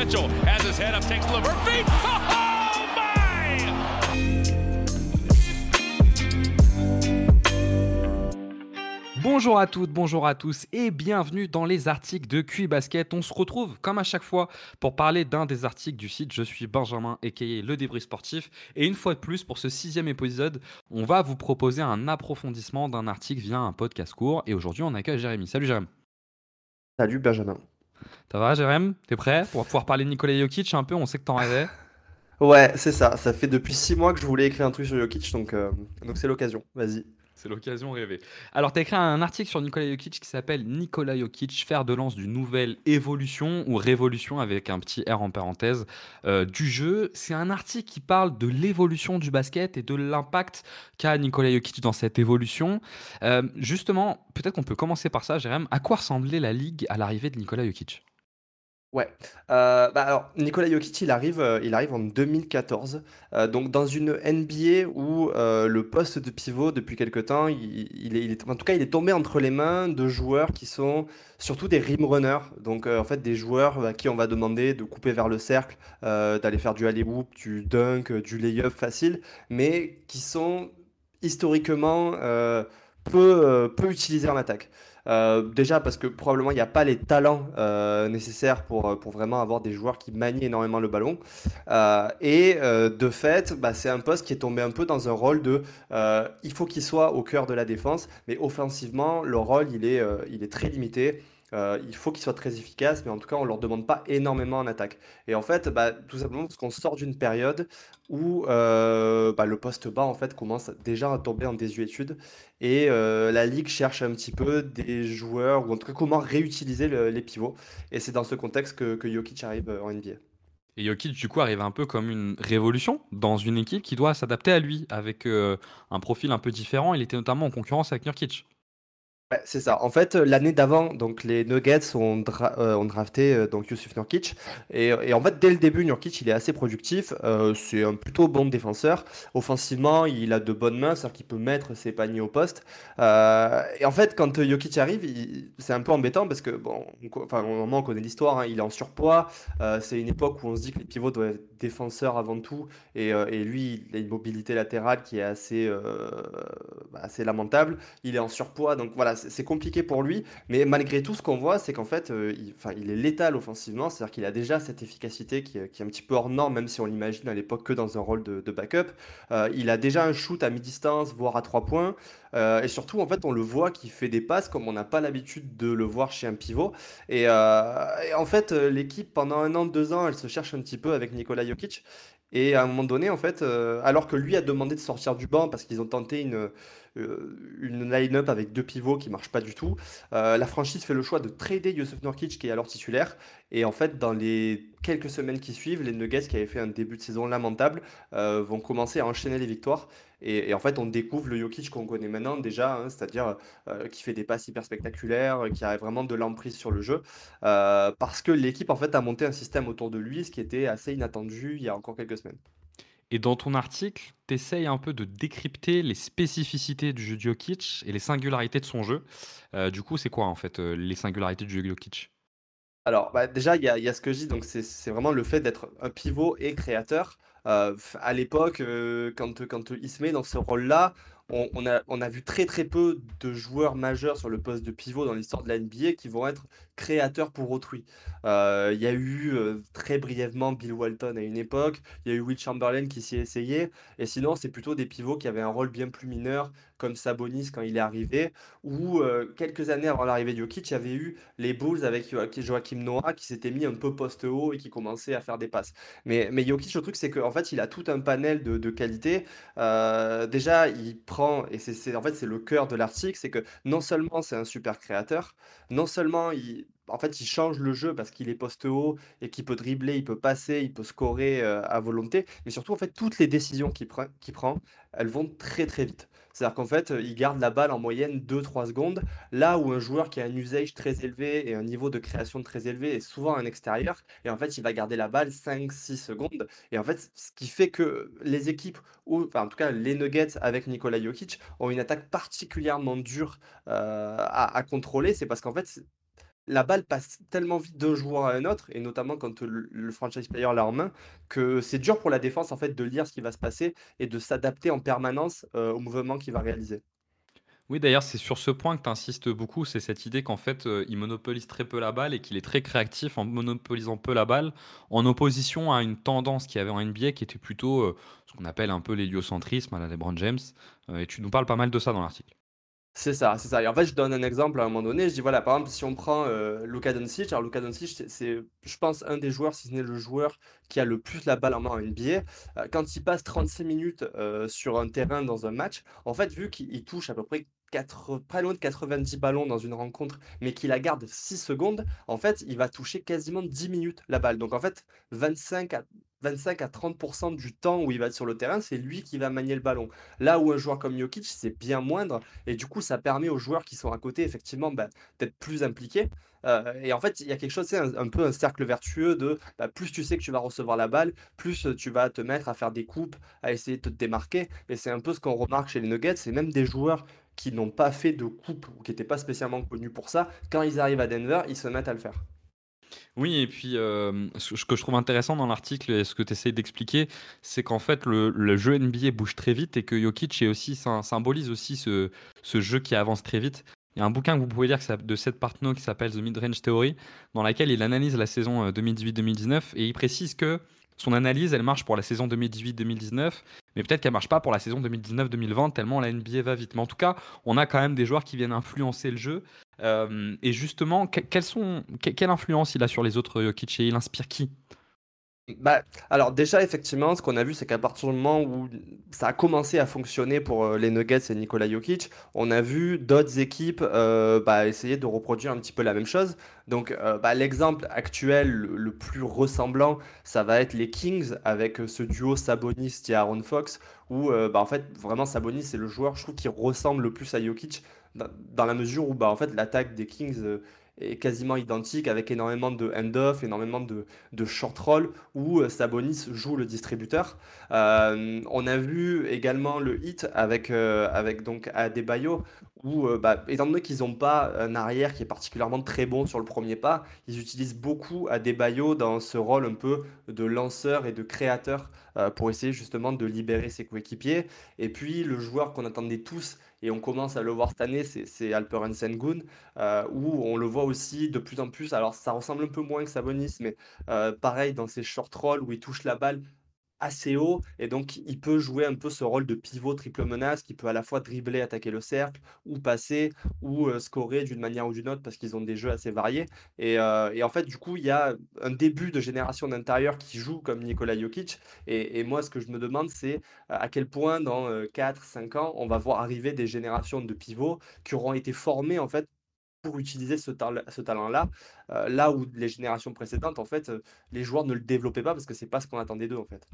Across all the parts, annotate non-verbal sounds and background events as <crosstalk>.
Mitchell has his head up, takes Levert feet. <laughs> Oh my! Bonjour à toutes, bonjour à tous et bienvenue dans les articles de QI Basket. On se retrouve comme à chaque fois pour parler d'un des articles du site. Je suis Benjamin, a.k.a. le débris sportif. Et une fois de plus, pour ce sixième épisode, on va vous proposer un approfondissement d'un article via un podcast court. Et aujourd'hui, on accueille Jérémy. Salut Jérémy. Salut Benjamin. Ça va Jérémy T'es prêt pour pouvoir parler de Nikola Jokic un peu? On sait que t'en rêvais. <laughs> Ouais, c'est ça. Ça fait depuis six mois que je voulais écrire un truc sur Jokic, donc euh, donc c'est l'occasion. Vas-y. C'est l'occasion rêvée. Alors, tu as écrit un article sur Nikola Jokic qui s'appelle Nikola Jokic, fer de lance d'une nouvelle évolution ou révolution avec un petit R en parenthèse euh, du jeu. C'est un article qui parle de l'évolution du basket et de l'impact qu'a Nikola Jokic dans cette évolution. Euh, justement, peut-être qu'on peut commencer par ça, Jérém. À quoi ressemblait la ligue à l'arrivée de Nikola Jokic? Ouais, euh, bah, alors Nikola Jokic, il arrive, euh, en 2014, euh, donc dans une NBA où le poste de pivot depuis quelque temps, il, il est, il est- en tout cas, il est tombé entre les mains de joueurs qui sont surtout des rim runners, donc en fait des joueurs à qui on va demander de couper vers le cercle, d'aller faire du alley-oop, du dunk, du lay-up facile, mais qui sont historiquement peu, peu utilisés en attaque. Euh, déjà parce que probablement il n'y a pas les talents euh, nécessaires pour, euh, pour vraiment avoir des joueurs qui manient énormément le ballon. Euh, et euh, de fait, bah, c'est un poste qui est tombé un peu dans un rôle de euh, il faut qu'il soit au cœur de la défense, mais offensivement, le rôle il est, euh, il est très limité. Euh, il faut qu'il soit très efficace, mais en tout cas, on ne leur demande pas énormément en attaque. Et en fait, bah, tout simplement parce qu'on sort d'une période où euh, bah, le poste bas en fait commence déjà à tomber en désuétude et euh, la ligue cherche un petit peu des joueurs ou en tout cas comment réutiliser le- les pivots. Et c'est dans ce contexte que, que Jokic arrive en NBA. Et Jokic, du coup, arrive un peu comme une révolution dans une équipe qui doit s'adapter à lui avec un profil un peu différent. Il était notamment en concurrence avec Nurkic. Ouais, c'est ça. En fait, l'année d'avant, donc les Nuggets ont, euh, drafté euh, donc Yusuf Nurkic et, en fait dès le début, Nurkic il est assez productif. Euh, c'est un plutôt bon défenseur. Offensivement, il a de bonnes mains, c'est-à-dire qu'il peut mettre ses paniers au poste. Euh, et en fait, quand Jokic arrive, c'est un peu embêtant parce que bon, enfin au moment on connaît l'histoire, hein, il est en surpoids. Euh, c'est une époque où on se dit que les pivots doivent être défenseurs avant tout et, euh, lui, il a une mobilité latérale qui est assez euh, bah, assez lamentable. Il est en surpoids, donc voilà, c'est compliqué pour lui. Mais malgré tout, ce qu'on voit, c'est qu'en fait, euh, il, est létal offensivement, c'est-à-dire qu'il a déjà cette efficacité qui, est qui est un petit peu hors norme, même si on l'imagine à l'époque que dans un rôle de, backup. Euh, il a déjà un shoot à mi-distance, voire à trois points. Euh, et surtout, en fait, on le voit qui fait des passes comme on n'a pas l'habitude de le voir chez un pivot. Et, euh, et en fait, euh, l'équipe, pendant un an, deux ans, elle se cherche un petit peu avec Nikola Jokic. Et à un moment donné, en fait, euh, alors que lui a demandé de sortir du banc parce qu'ils ont tenté une, euh, une line-up avec deux pivots qui marche pas du tout, euh, la franchise fait le choix de trader Yusuf Nurkic qui est alors titulaire. Et en fait, dans les quelques semaines qui suivent, les Nuggets qui avaient fait un début de saison lamentable euh, vont commencer à enchaîner les victoires. Et, en fait, on découvre le Jokic qu'on connaît maintenant déjà, hein, c'est-à-dire euh, qui fait des passes hyper spectaculaires, qui a vraiment de l'emprise sur le jeu, euh, parce que l'équipe en a monté un système autour de lui, ce qui était assez inattendu il y a encore quelques semaines. Et dans ton article, tu essayes un peu de décrypter les spécificités du jeu de Jokic et les singularités de son jeu. Euh, du coup, c'est quoi en fait euh, les singularités du jeu de Jokic? Alors, bah, déjà, il y a, ce que je dis, donc c'est vraiment le fait d'être un pivot et créateur. Euh, à l'époque, euh, quand, quand il se met dans ce rôle-là, on, on a, on a vu très très peu de joueurs majeurs sur le poste de pivot dans l'histoire de la NBA qui vont être créateurs pour autrui. Euh, Il y a eu euh, très brièvement Bill Walton à une époque, il y a eu Will Chamberlain qui s'y essayait, et sinon c'est plutôt des pivots qui avaient un rôle bien plus mineur, comme Sabonis quand il est arrivé, ou euh, quelques années avant l'arrivée de Jokic, il y avait eu les Bulls avec Joa- Joachim Noah qui s'était mis un peu poste haut et qui commençait à faire des passes. Mais, mais Jokic, le truc, c'est qu'en fait, il a tout un panel de, de qualités. Déjà, il prend, et c'est- en fait, c'est le cœur de l'article, c'est que non seulement c'est un super créateur, non seulement il, en fait, il change le jeu parce qu'il est poste haut et qu'il peut dribbler, il peut passer, il peut scorer euh, à volonté, mais surtout, en fait, toutes les décisions qu'il prend, elles vont très très vite. C'est-à-dire qu'en fait, euh, il garde la balle en moyenne deux trois secondes, là où un joueur qui a un usage très élevé et un niveau de création très élevé est souvent un extérieur, et en fait, il va garder la balle cinq six secondes. Et en fait, ce qui fait que les équipes, ou enfin, en tout cas les Nuggets avec Nikola Jokic, ont une attaque particulièrement dure euh, à, à contrôler, c'est parce qu'en fait, la balle passe tellement vite d'un joueur à un autre, et notamment quand le, franchise player l'a en main, que c'est dur pour la défense en fait de lire ce qui va se passer et de s'adapter en permanence au mouvement qu'il va réaliser. Oui, d'ailleurs, c'est sur ce point que tu insistes beaucoup, c'est cette idée qu'en fait, il monopolise très peu la balle et qu'il est très créatif en monopolisant peu la balle, en opposition à une tendance qu'il y avait en NBA qui était plutôt ce qu'on appelle un peu l'héliocentrisme à la LeBron James. Et tu nous parles pas mal de ça dans l'article. C'est ça, c'est ça. Et en fait, je donne un exemple à un moment donné. Je dis voilà, par exemple, si on prend euh, Luka alors Luka Doncic, c'est, je pense, un des joueurs, si ce n'est le joueur qui a le plus la balle en main en NBA. Euh, quand il passe 36 minutes euh, sur un terrain dans un match, en fait, vu qu'il il touche à peu près 4, pas loin de 90 ballons dans une rencontre, mais qu'il la garde 6 secondes, en fait, il va toucher quasiment 10 minutes la balle. Donc, en fait, 25 à 25 à 30% du temps où il va être sur le terrain, c'est lui qui va manier le ballon. Là où un joueur comme Jokic, c'est bien moindre, et du coup, ça permet aux joueurs qui sont à côté, effectivement, bah, d'être plus impliqués. Euh, et en fait, il y a quelque chose, c'est un, peu un cercle vertueux de bah, plus tu sais que tu vas recevoir la balle, plus tu vas te mettre à faire des coupes, à essayer de te démarquer. Et c'est un peu ce qu'on remarque chez les Nuggets, c'est même des joueurs qui n'ont pas fait de coupe ou qui n'étaient pas spécialement connus pour ça, quand ils arrivent à Denver, ils se mettent à le faire. Oui, et puis euh, ce que je trouve intéressant dans l'article et ce que tu essayes d'expliquer, c'est qu'en fait le, jeu NBA bouge très vite et que Jokic est aussi, symbolise aussi ce, jeu qui avance très vite. Il y a un bouquin que vous pouvez lire de Seth Partnow qui s'appelle The Midrange Theory, dans laquelle il analyse la saison 2018-2019 euh, et il précise que son analyse, elle marche pour la saison 2018-2019, mais peut-être qu'elle marche pas pour la saison 2019-2020 tellement la NBA va vite. Mais en tout cas, on a quand même des joueurs qui viennent influencer le jeu. Euh, et justement, quelle influence il a sur les autres Jokic et il inspire qui? Bah, alors déjà, effectivement, ce qu'on a vu, c'est qu'à partir du moment où ça a commencé à fonctionner pour euh, les Nuggets et Nikola Jokic, on a vu d'autres équipes euh, bah, essayer de reproduire un petit peu la même chose. Donc, euh, bah, l'exemple actuel le, plus ressemblant, ça va être les Kings avec ce duo Sabonis et Aaron Fox, où bah, en fait, vraiment Sabonis, c'est le joueur, je trouve, qui ressemble le plus à Jokic dans, la mesure où en fait, l'attaque des Kings est quasiment identique avec énormément de end-off, énormément de, short roll où euh, Sabonis joue le distributeur. Euh, on a vu également le hit avec, euh, avec donc Adebayo où, bah, étant donné qu'ils n'ont pas un arrière qui est particulièrement très bon sur le premier pas, ils utilisent beaucoup Adebayo dans ce rôle un peu de lanceur et de créateur pour essayer justement de libérer ses coéquipiers. Et puis le joueur qu'on attendait tous et on commence à le voir cette année, c'est Alperen Sengun, euh, où on le voit aussi de plus en plus. Alors, ça ressemble un peu moins que Sabonis, mais euh, pareil, dans ses short rolls où il touche la balle, assez haut et donc il peut jouer un peu ce rôle de pivot triple menace qui peut à la fois dribbler, attaquer le cercle ou passer ou euh, scorer d'une manière ou d'une autre parce qu'ils ont des jeux assez variés et, euh, et, en fait du coup il y a un début de génération d'intérieur qui joue comme Nikola Jokic et, moi ce que je me demande c'est euh, à quel point dans 4-5 ans on va voir arriver des générations de pivots qui auront été formés en fait pour utiliser ce, ce talent-là, là où les générations précédentes, en fait, les joueurs ne le développaient pas parce que c'est pas ce qu'on attendait d'eux, en fait.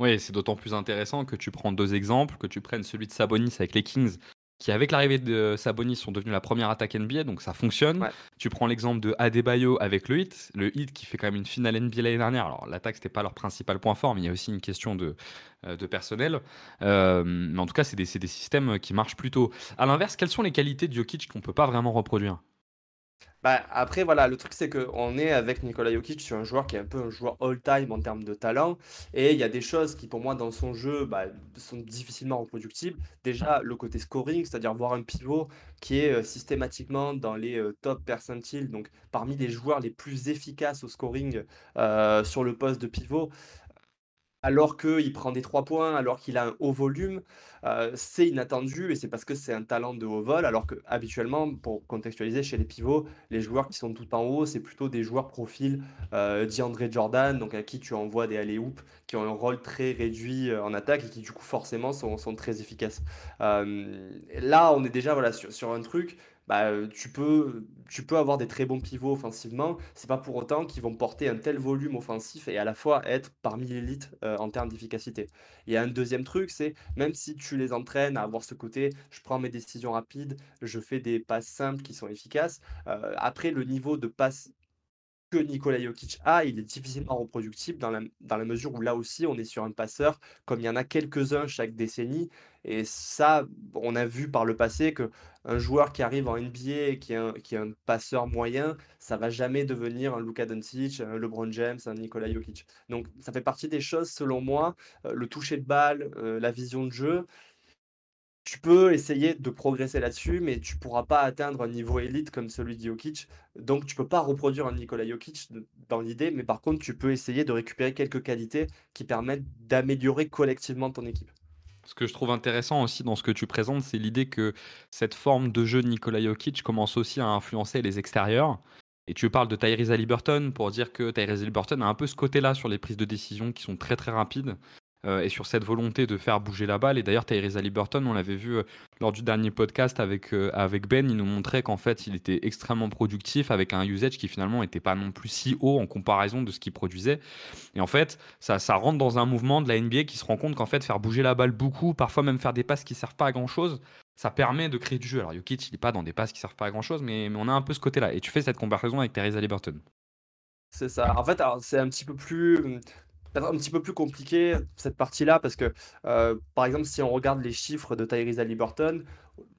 Oui, c'est d'autant plus intéressant que tu prends deux exemples, que tu prennes celui de Sabonis avec les Kings, qui avec l'arrivée de Sabonis sont devenus la première attaque NBA, donc ça fonctionne. Tu prends l'exemple de Adebayo avec le Hit, le Hit qui fait quand même une finale NBA l'année dernière. Alors l'attaque c'était pas leur principal point fort, mais il y a aussi une question de, euh, de personnel. Euh, mais en tout cas, c'est des, des, systèmes qui marchent plutôt. À l'inverse, quelles sont les qualités de Jokic qu'on peut pas vraiment reproduire? Bah, après, voilà, le truc, c'est qu'on est avec Nikola Jokic sur un joueur qui est un peu un joueur all-time en termes de talent. Et il y a des choses qui, pour moi, dans son jeu, bah, sont difficilement reproductibles. Déjà, le côté scoring, c'est-à-dire voir un pivot qui est euh, systématiquement dans les euh, top percentiles, donc parmi les joueurs les plus efficaces au scoring euh, sur le poste de pivot alors qu'il prend des trois points, alors qu'il a un haut volume, euh, c'est inattendu et c'est parce que c'est un talent de haut vol, alors que habituellement, pour contextualiser chez les pivots, les joueurs qui sont tout en haut, c'est plutôt des joueurs profil euh, d'André Jordan, donc à qui tu envoies des alley hoops qui ont un rôle très réduit euh, en attaque et qui du coup forcément sont, très efficaces. là, on est déjà voilà, sur un truc bah, euh, tu peux, avoir des très bons pivots offensivement. C'est pas pour autant qu'ils vont porter un tel volume offensif et à la fois être parmi l'élite euh, en termes d'efficacité. Et un deuxième truc, c'est même si tu les entraînes à avoir ce côté, je prends mes décisions rapides, je fais des passes simples qui sont efficaces. Euh, après, le niveau de passe que Nikola Jokic a, il est difficilement reproductible dans la, dans la mesure où là aussi on est sur un passeur comme il y en a quelques-uns chaque décennie. Et ça, on a vu par le passé que un joueur qui arrive en NBA et qui est un, qui est un passeur moyen, ça va jamais devenir un Luka Doncic, un LeBron James, un Nikola Jokic. Donc ça fait partie des choses, selon moi, euh, le toucher de balle, euh, la vision de jeu tu peux essayer de progresser là-dessus, mais tu pourras pas atteindre un niveau élite comme celui de Jokic. Donc, tu peux pas reproduire un Nikola Jokic dans l'idée, mais par contre, tu peux essayer de récupérer quelques qualités qui permettent d'améliorer collectivement ton équipe. Ce que je trouve intéressant aussi dans ce que tu présentes, c'est l'idée que cette forme de jeu de Nikola Jokic commence aussi à influencer les extérieurs. Et tu parles de Tyrese Haliburton pour dire que Tyrese Haliburton a un peu ce côté-là sur les prises de décision qui sont très très rapides. Euh, et sur cette volonté de faire bouger la balle. Et d'ailleurs, Tyrese Liberton, on l'avait vu euh, lors du dernier podcast avec, euh, avec Ben, il nous montrait qu'en fait, il était extrêmement productif avec un usage qui finalement n'était pas non plus si haut en comparaison de ce qu'il produisait. Et en fait, ça, rentre dans un mouvement de la NBA qui se rend compte qu'en fait, faire bouger la balle beaucoup, parfois même faire des passes qui servent pas à grand chose, ça permet de créer du jeu. Alors, Jokic, il n'est pas dans des passes qui servent pas à grand chose, mais, on a un peu ce côté-là. Et tu fais cette comparaison avec Tyrese Liberton. C'est ça. En fait, c'est un petit peu plus un petit peu plus compliqué cette partie-là parce que, euh, par exemple, si on regarde les chiffres de Tyrese Haliburton,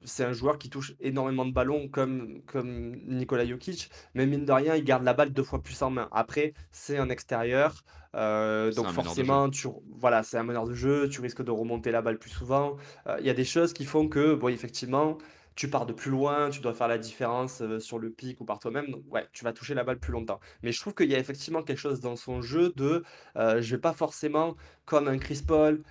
c'est un joueur qui touche énormément de ballons comme, comme Nikola Jokic, mais mine de rien, il garde la balle deux fois plus en main. Après, c'est un extérieur, euh, donc forcément, tu, voilà, c'est un meneur de jeu, tu risques de remonter la balle plus souvent. Euh, il y a des choses qui font que, bon, effectivement, tu pars de plus loin, tu dois faire la différence euh, sur le pic ou par toi-même. Ouais, tu vas toucher la balle plus longtemps. Mais je trouve qu'il y a effectivement quelque chose dans son jeu de euh, je vais pas forcément comme un Chris Paul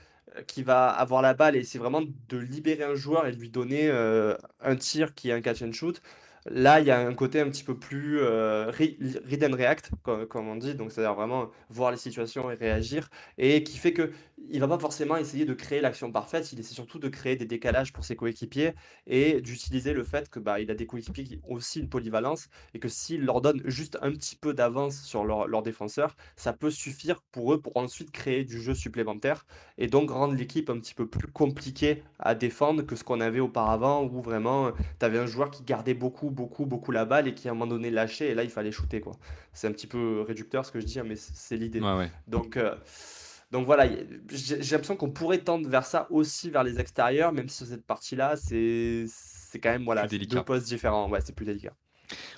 qui va avoir la balle et c'est vraiment de libérer un joueur et de lui donner un tir qui est un catch and shoot. Là, il y a un côté un petit peu plus euh, read and react, comme, on dit, donc c'est-à-dire vraiment voir les situations et réagir, et qui fait que il va pas forcément essayer de créer l'action parfaite, il essaie surtout de créer des décalages pour ses coéquipiers et d'utiliser le fait que bah, il a des coéquipiers qui ont aussi une polyvalence et que s'il leur donne juste un petit peu d'avance sur leur, leur défenseur, ça peut suffire pour eux pour ensuite créer du jeu supplémentaire et donc rendre l'équipe un petit peu plus compliquée à défendre que ce qu'on avait auparavant où vraiment tu avais un joueur qui gardait beaucoup beaucoup, beaucoup la balle et qui à un moment donné lâchait et là il fallait shooter quoi. C'est un petit peu réducteur ce que je dis, hein, mais c'est l'idée. Donc, euh, donc voilà, j'ai l'impression qu'on pourrait tendre vers ça aussi vers les extérieurs, même si cette partie-là, c'est quand même voilà, deux postes différents. Ouais, c'est plus délicat.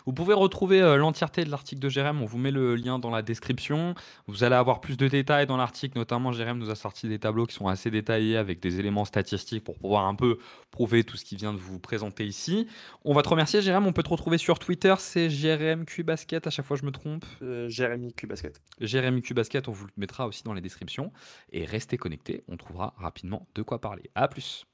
Vous pouvez retrouver euh, l'entièreté de l'article de Jérém, on vous met le lien dans la description. Vous allez avoir plus de détails dans l'article, notamment Jérém nous a sorti des tableaux qui sont assez détaillés avec des éléments statistiques pour pouvoir un peu prouver tout ce qui vient de vous présenter ici. On va te remercier Jérém, on peut te retrouver sur Twitter, c'est Jérém Basket, à chaque fois je me trompe. Euh, Jérémy Basket. Jérémy Basket, on vous le mettra aussi dans les descriptions. Et restez connectés, on trouvera rapidement de quoi parler. A plus